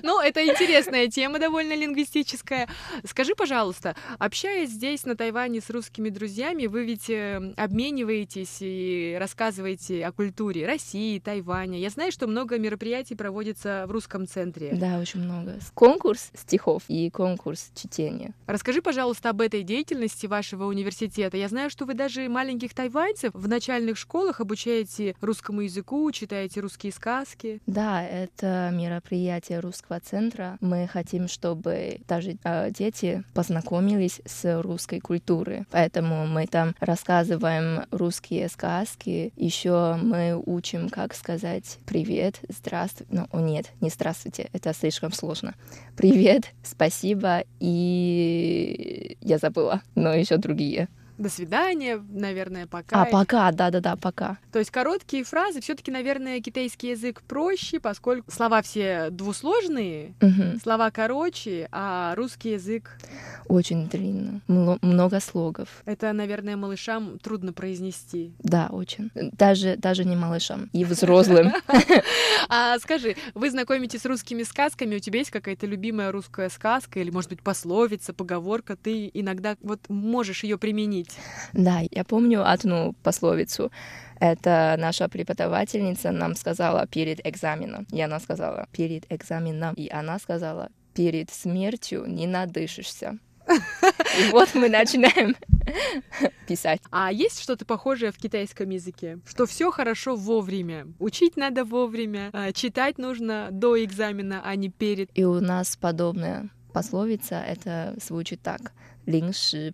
Ну, это интересная тема, довольно лингвистическая. Скажи, пожалуйста, общаясь здесь, на Тайване, с русскими друзьями, вы ведь э, обмениваетесь и рассказываете о культуре России, Тайваня. Я знаю, что много мероприятий проводится в русском центре. Да, очень много. Конкурс стихов стихов и конкурс чтения. Расскажи, пожалуйста, об этой деятельности вашего университета. Я знаю, что вы даже маленьких тайваньцев в начальных школах обучаете русскому языку, читаете русские сказки. Да, это мероприятие русского центра. Мы хотим, чтобы даже э, дети познакомились с русской культурой. Поэтому мы там рассказываем русские сказки. Еще мы учим, как сказать привет, здравствуй. Ну, о нет, не здравствуйте, это слишком сложно. Привет, спасибо и я забыла, но еще другие. До свидания, наверное, пока. А, пока, да-да-да, пока. То есть короткие фразы. все таки наверное, китайский язык проще, поскольку слова все двусложные, Мгм. слова короче, а русский язык Очень длинно, много слогов. это, наверное, малышам трудно произнести. Да, очень. Даже, даже не малышам, и взрослым. А скажи, вы знакомитесь с русскими сказками, у тебя есть какая-то любимая русская сказка или, может быть, пословица, поговорка, ты иногда вот можешь ее применить? делать. Да, я помню одну пословицу. Это наша преподавательница нам сказала перед экзаменом. И она сказала перед экзаменом. И она сказала перед смертью не надышишься. И вот мы начинаем писать. А есть что-то похожее в китайском языке? Что все хорошо вовремя. Учить надо вовремя, а читать нужно до экзамена, а не перед. И у нас подобная пословица, это звучит так. Линг ши.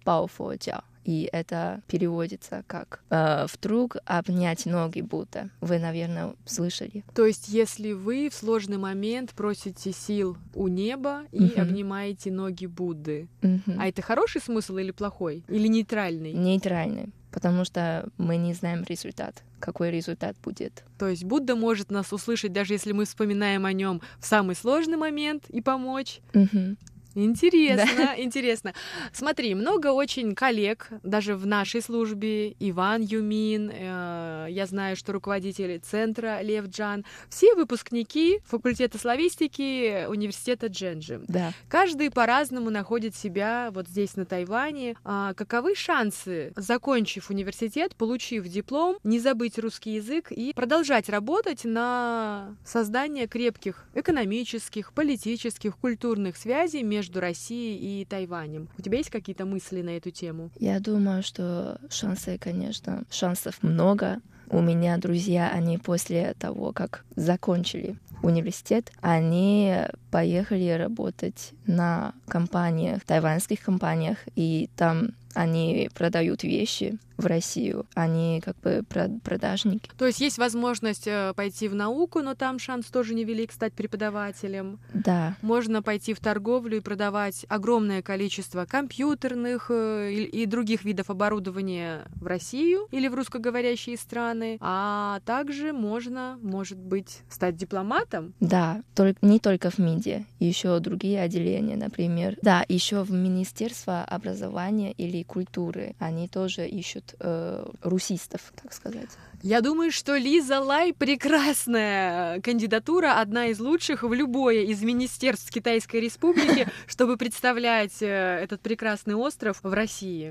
И это переводится как э, «вдруг обнять ноги будто». Вы, наверное, слышали. То есть, если вы в сложный момент просите сил у неба и Мгм. обнимаете ноги Будды, Мгм. а это хороший смысл или плохой? Или нейтральный? Нейтральный, потому что мы не знаем результат, какой результат будет. То есть Будда может нас услышать, даже если мы вспоминаем о нем в самый сложный момент и помочь. Мгм. Интересно, интересно. Смотри, много очень коллег, даже в нашей службе, Иван Юмин, э, я знаю, что руководитель центра Лев Джан, все выпускники факультета славистики университета Дженджи. Да. Каждый по-разному находит себя вот здесь, на Тайване. А каковы шансы, закончив университет, получив диплом, не забыть русский язык и продолжать работать на создание крепких экономических, политических, культурных связей между Россией и Тайванем? У тебя есть какие-то мысли на эту тему? Я думаю, что шансы, конечно, шансов много. У меня друзья, они после того, как закончили университет, они поехали работать на компаниях, тайваньских компаниях, и там они продают вещи в Россию, они как бы про- продажники. То есть есть возможность э, пойти в науку, но там шанс тоже невелик стать преподавателем. Да, Можно пойти в торговлю и продавать огромное количество компьютерных э, и других видов оборудования в Россию или в русскоговорящие страны. А также можно, может быть, стать дипломатом. да, только, не только в МИДе, еще другие отделения, например. Да, еще в Министерство образования или культуры они тоже ищут э, русистов, так сказать. Я думаю, что Лиза Лай прекрасная кандидатура, одна из лучших в любое из министерств Китайской Республики, чтобы представлять э, этот прекрасный остров в России.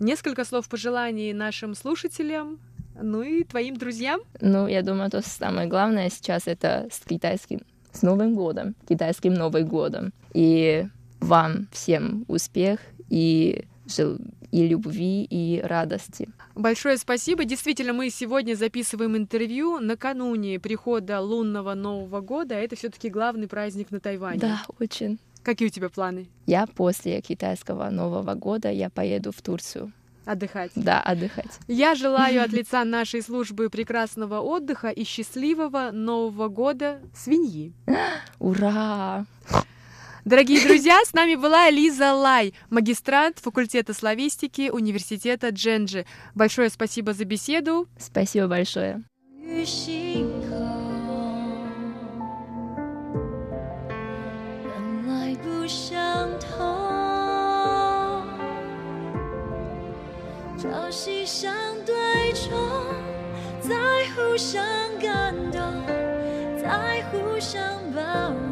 Несколько слов пожеланий нашим слушателям, ну и твоим друзьям. Ну, я думаю, то самое главное сейчас это с китайским, с Новым годом, китайским Новым годом. И вам всем успех и, и любви, и радости. Большое спасибо. Действительно, мы сегодня записываем интервью накануне прихода лунного Нового года. Это все-таки главный праздник на Тайване. Да, очень. Какие у тебя планы? Я после китайского Нового года я поеду в Турцию. Отдыхать. Да, отдыхать. Я желаю от лица нашей службы прекрасного отдыха и счастливого Нового года свиньи. Ура! Дорогие друзья, с нами была Лиза Лай, магистрант факультета славистики университета Дженджи. Большое спасибо за беседу. Спасибо большое. 与朝夕相对冲，在互相感动，在互相包容。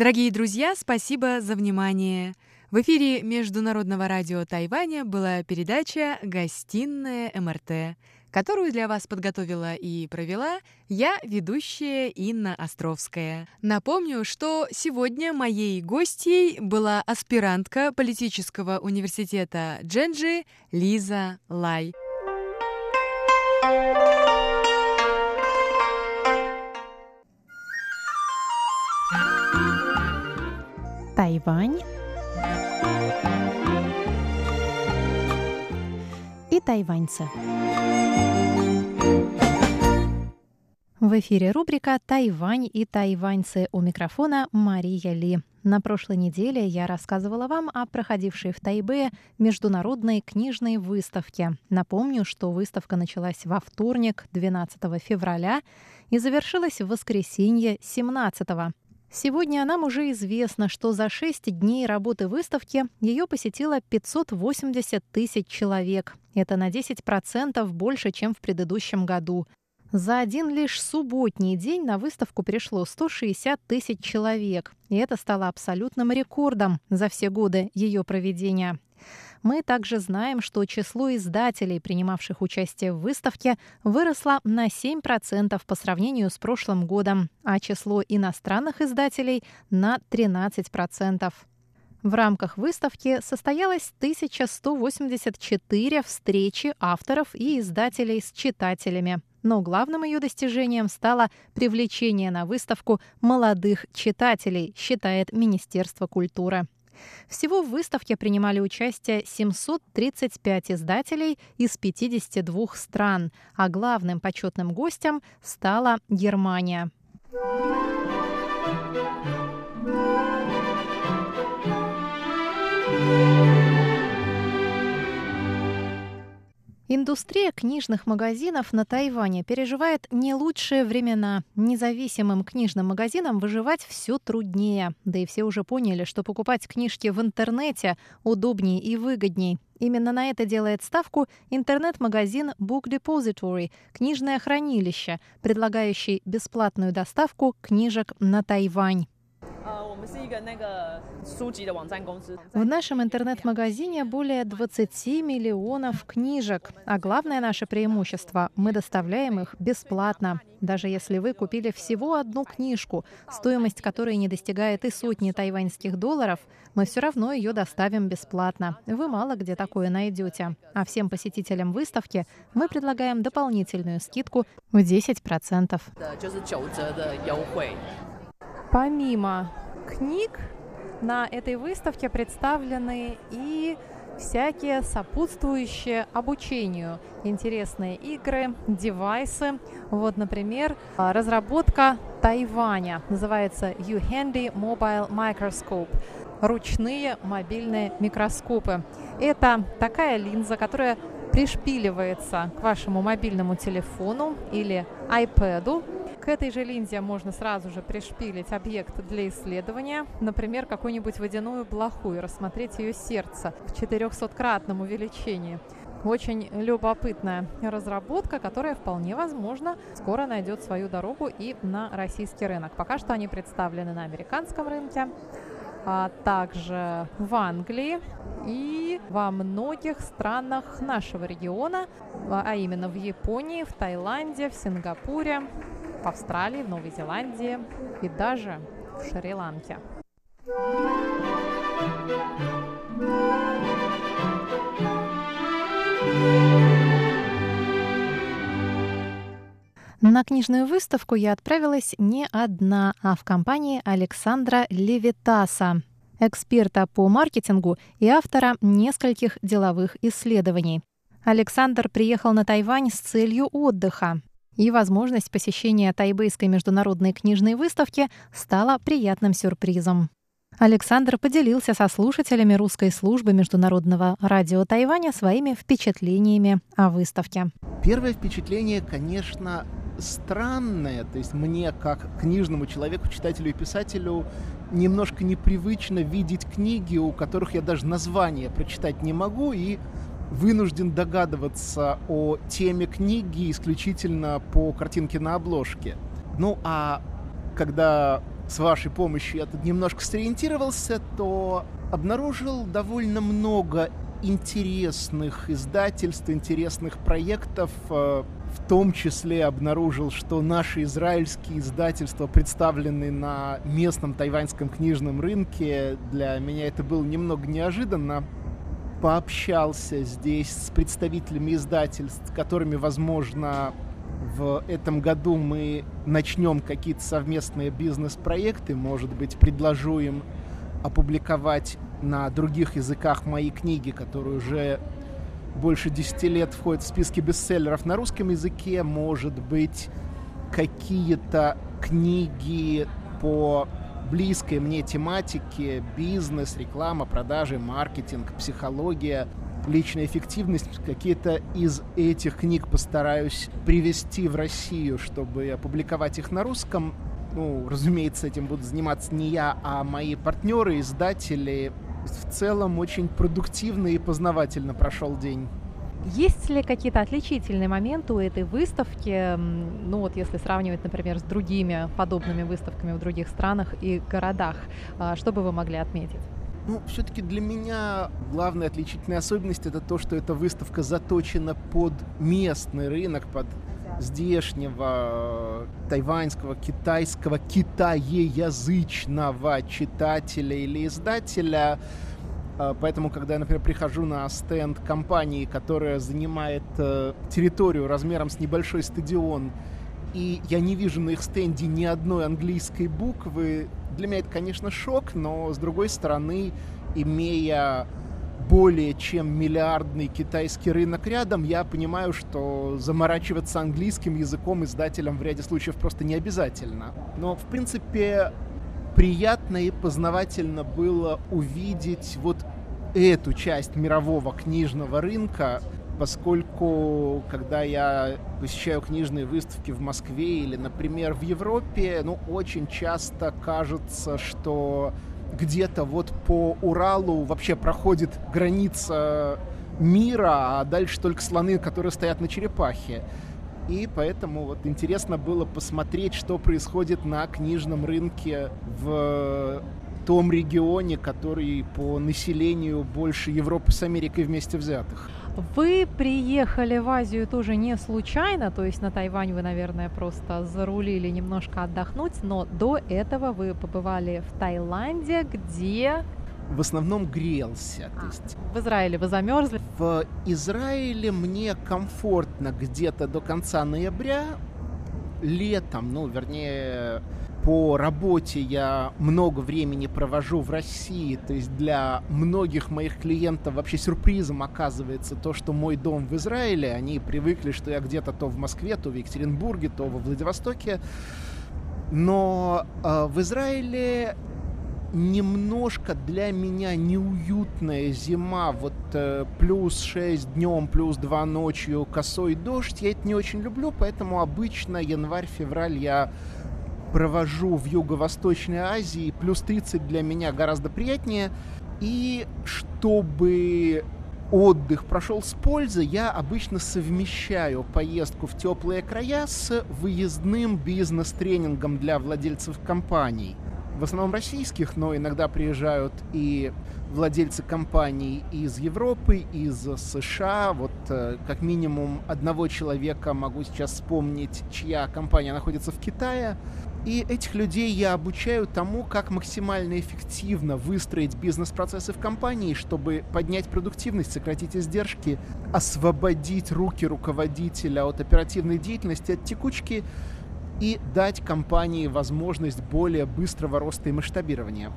Дорогие друзья, спасибо за внимание. В эфире Международного радио Тайваня была передача «Гостиная МРТ», которую для вас подготовила и провела я, ведущая Инна Островская. Напомню, что сегодня моей гостьей была аспирантка политического университета Дженджи Лиза Лай. Тайвань и тайваньцы. В эфире рубрика «Тайвань и тайваньцы» у микрофона Мария Ли. На прошлой неделе я рассказывала вам о проходившей в Тайбе международной книжной выставке. Напомню, что выставка началась во вторник, 12 февраля, и завершилась в воскресенье, 17 Сегодня нам уже известно, что за шесть дней работы выставки ее посетило 580 тысяч человек. Это на 10% больше, чем в предыдущем году. За один лишь субботний день на выставку пришло 160 тысяч человек, и это стало абсолютным рекордом за все годы ее проведения. Мы также знаем, что число издателей, принимавших участие в выставке, выросло на 7% по сравнению с прошлым годом, а число иностранных издателей – на 13%. В рамках выставки состоялось 1184 встречи авторов и издателей с читателями. Но главным ее достижением стало привлечение на выставку молодых читателей, считает Министерство культуры. Всего в выставке принимали участие 735 издателей из 52 стран, а главным почетным гостем стала Германия. Индустрия книжных магазинов на Тайване переживает не лучшие времена. Независимым книжным магазинам выживать все труднее. Да и все уже поняли, что покупать книжки в интернете удобнее и выгодней. Именно на это делает ставку интернет-магазин Book Depository, книжное хранилище, предлагающий бесплатную доставку книжек на Тайвань. В нашем интернет-магазине более 20 миллионов книжек. А главное наше преимущество – мы доставляем их бесплатно. Даже если вы купили всего одну книжку, стоимость которой не достигает и сотни тайваньских долларов, мы все равно ее доставим бесплатно. Вы мало где такое найдете. А всем посетителям выставки мы предлагаем дополнительную скидку в 10%. Помимо книг на этой выставке представлены и всякие сопутствующие обучению. Интересные игры, девайсы. Вот, например, разработка Тайваня. Называется U-Handy Mobile Microscope. Ручные мобильные микроскопы. Это такая линза, которая пришпиливается к вашему мобильному телефону или iPad к этой же линзе можно сразу же пришпилить объект для исследования, например, какую-нибудь водяную блоху и рассмотреть ее сердце в 400-кратном увеличении. Очень любопытная разработка, которая вполне возможно скоро найдет свою дорогу и на российский рынок. Пока что они представлены на американском рынке, а также в Англии и во многих странах нашего региона, а именно в Японии, в Таиланде, в Сингапуре, в Австралии, в Новой Зеландии и даже в Шри-Ланке. На книжную выставку я отправилась не одна, а в компании Александра Левитаса, эксперта по маркетингу и автора нескольких деловых исследований. Александр приехал на Тайвань с целью отдыха и возможность посещения Тайбэйской международной книжной выставки стала приятным сюрпризом. Александр поделился со слушателями русской службы Международного радио Тайваня своими впечатлениями о выставке. Первое впечатление, конечно, странное. То есть мне, как книжному человеку, читателю и писателю, немножко непривычно видеть книги, у которых я даже название прочитать не могу, и вынужден догадываться о теме книги исключительно по картинке на обложке. Ну а когда с вашей помощью я тут немножко сориентировался, то обнаружил довольно много интересных издательств, интересных проектов. Э, в том числе обнаружил, что наши израильские издательства представлены на местном тайваньском книжном рынке. Для меня это было немного неожиданно. Пообщался здесь с представителями издательств, которыми, возможно, в этом году мы начнем какие-то совместные бизнес-проекты. Может быть, предложу им опубликовать на других языках мои книги, которые уже больше 10 лет входят в списки бестселлеров на русском языке. Может быть, какие-то книги по близкой мне тематике, бизнес, реклама, продажи, маркетинг, психология, личная эффективность, какие-то из этих книг постараюсь привести в Россию, чтобы опубликовать их на русском. Ну, разумеется, этим будут заниматься не я, а мои партнеры, издатели. В целом очень продуктивно и познавательно прошел день. Есть ли какие-то отличительные моменты у этой выставки, ну вот если сравнивать, например, с другими подобными выставками в других странах и городах, а, что бы вы могли отметить? Ну, все-таки для меня главная отличительная особенность это то, что эта выставка заточена под местный рынок, под здешнего тайваньского, китайского, китаеязычного читателя или издателя. А, поэтому, когда я, например, прихожу на стенд компании, которая занимает э, территорию размером с небольшой стадион, и я не вижу на их стенде ни одной английской буквы, для меня это, конечно, шок, но, с другой стороны, имея более чем миллиардный китайский рынок рядом, я понимаю, что заморачиваться английским языком издателям в ряде случаев просто не обязательно. Но, в принципе, приятно и познавательно было увидеть вот эту часть мирового книжного рынка, поскольку когда я посещаю книжные выставки в Москве или, например, в Европе, ну, очень часто кажется, что где-то вот по Уралу вообще проходит граница мира, а дальше только слоны, которые стоят на черепахе. И поэтому вот интересно было посмотреть, что происходит на книжном рынке в том регионе, который по населению больше Европы с Америкой вместе взятых. Вы приехали в Азию тоже не случайно, то есть на Тайвань вы, наверное, просто зарулили немножко отдохнуть, но до этого вы побывали в Таиланде, где в основном грелся. А, то есть... В Израиле вы замерзли? В Израиле мне комфортно где-то до конца ноября. Летом, ну, вернее, по работе я много времени провожу в России, то есть для многих моих клиентов вообще сюрпризом оказывается то, что мой дом в Израиле, они привыкли, что я где-то то в Москве, то в Екатеринбурге, то во Владивостоке, но э, в Израиле немножко для меня неуютная зима, вот э, плюс 6 днем, плюс 2 ночью, косой дождь, я это не очень люблю, поэтому обычно январь-февраль я провожу в Юго-Восточной Азии, плюс 30 для меня гораздо приятнее. И чтобы отдых прошел с пользой, я обычно совмещаю поездку в теплые края с выездным бизнес-тренингом для владельцев компаний. В основном российских, но иногда приезжают и владельцы компаний из Европы, из США. Вот э, как минимум одного человека могу сейчас вспомнить, чья компания находится в Китае. И этих людей я обучаю тому, как максимально эффективно выстроить бизнес-процессы в компании, чтобы поднять продуктивность, сократить издержки, освободить руки руководителя от оперативной деятельности, от текучки и дать компании возможность более быстрого роста и масштабирования.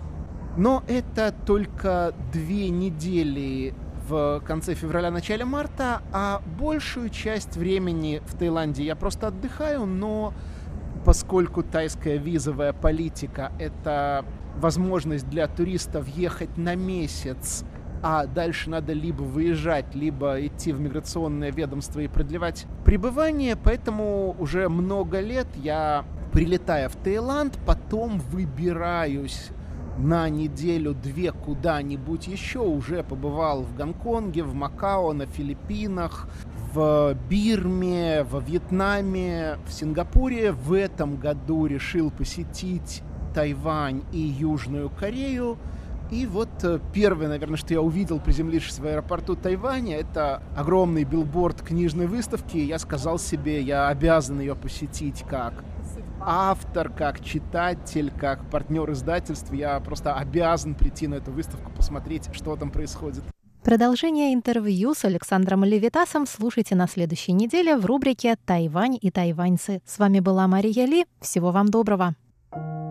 Но это только две недели в конце февраля, начале марта, а большую часть времени в Таиланде я просто отдыхаю, но поскольку тайская визовая политика — это возможность для туристов ехать на месяц, а дальше надо либо выезжать, либо идти в миграционное ведомство и продлевать пребывание, поэтому уже много лет я, прилетая в Таиланд, потом выбираюсь на неделю-две куда-нибудь еще, уже побывал в Гонконге, в Макао, на Филиппинах, в Бирме, во Вьетнаме, в Сингапуре. В этом году решил посетить Тайвань и Южную Корею. И вот э, первое, наверное, что я увидел, приземлившись в аэропорту Тайваня, это огромный билборд книжной выставки. Я сказал себе, я обязан ее посетить как автор, как читатель, как партнер издательства. Я просто обязан прийти на эту выставку, посмотреть, что там происходит. Продолжение интервью с Александром Левитасом слушайте на следующей неделе в рубрике «Тайвань и тайваньцы». С вами была Мария Ли. Всего вам доброго. 你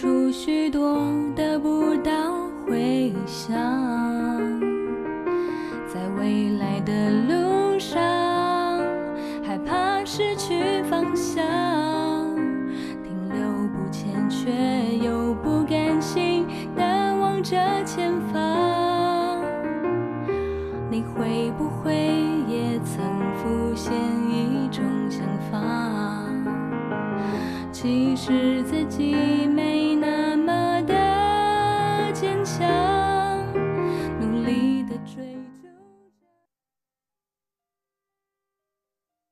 出许多得不到回响，在未来的路上，害怕失去方向，停留不前却又不甘心的望着前方。你会不会也曾浮现一种想法？其实自己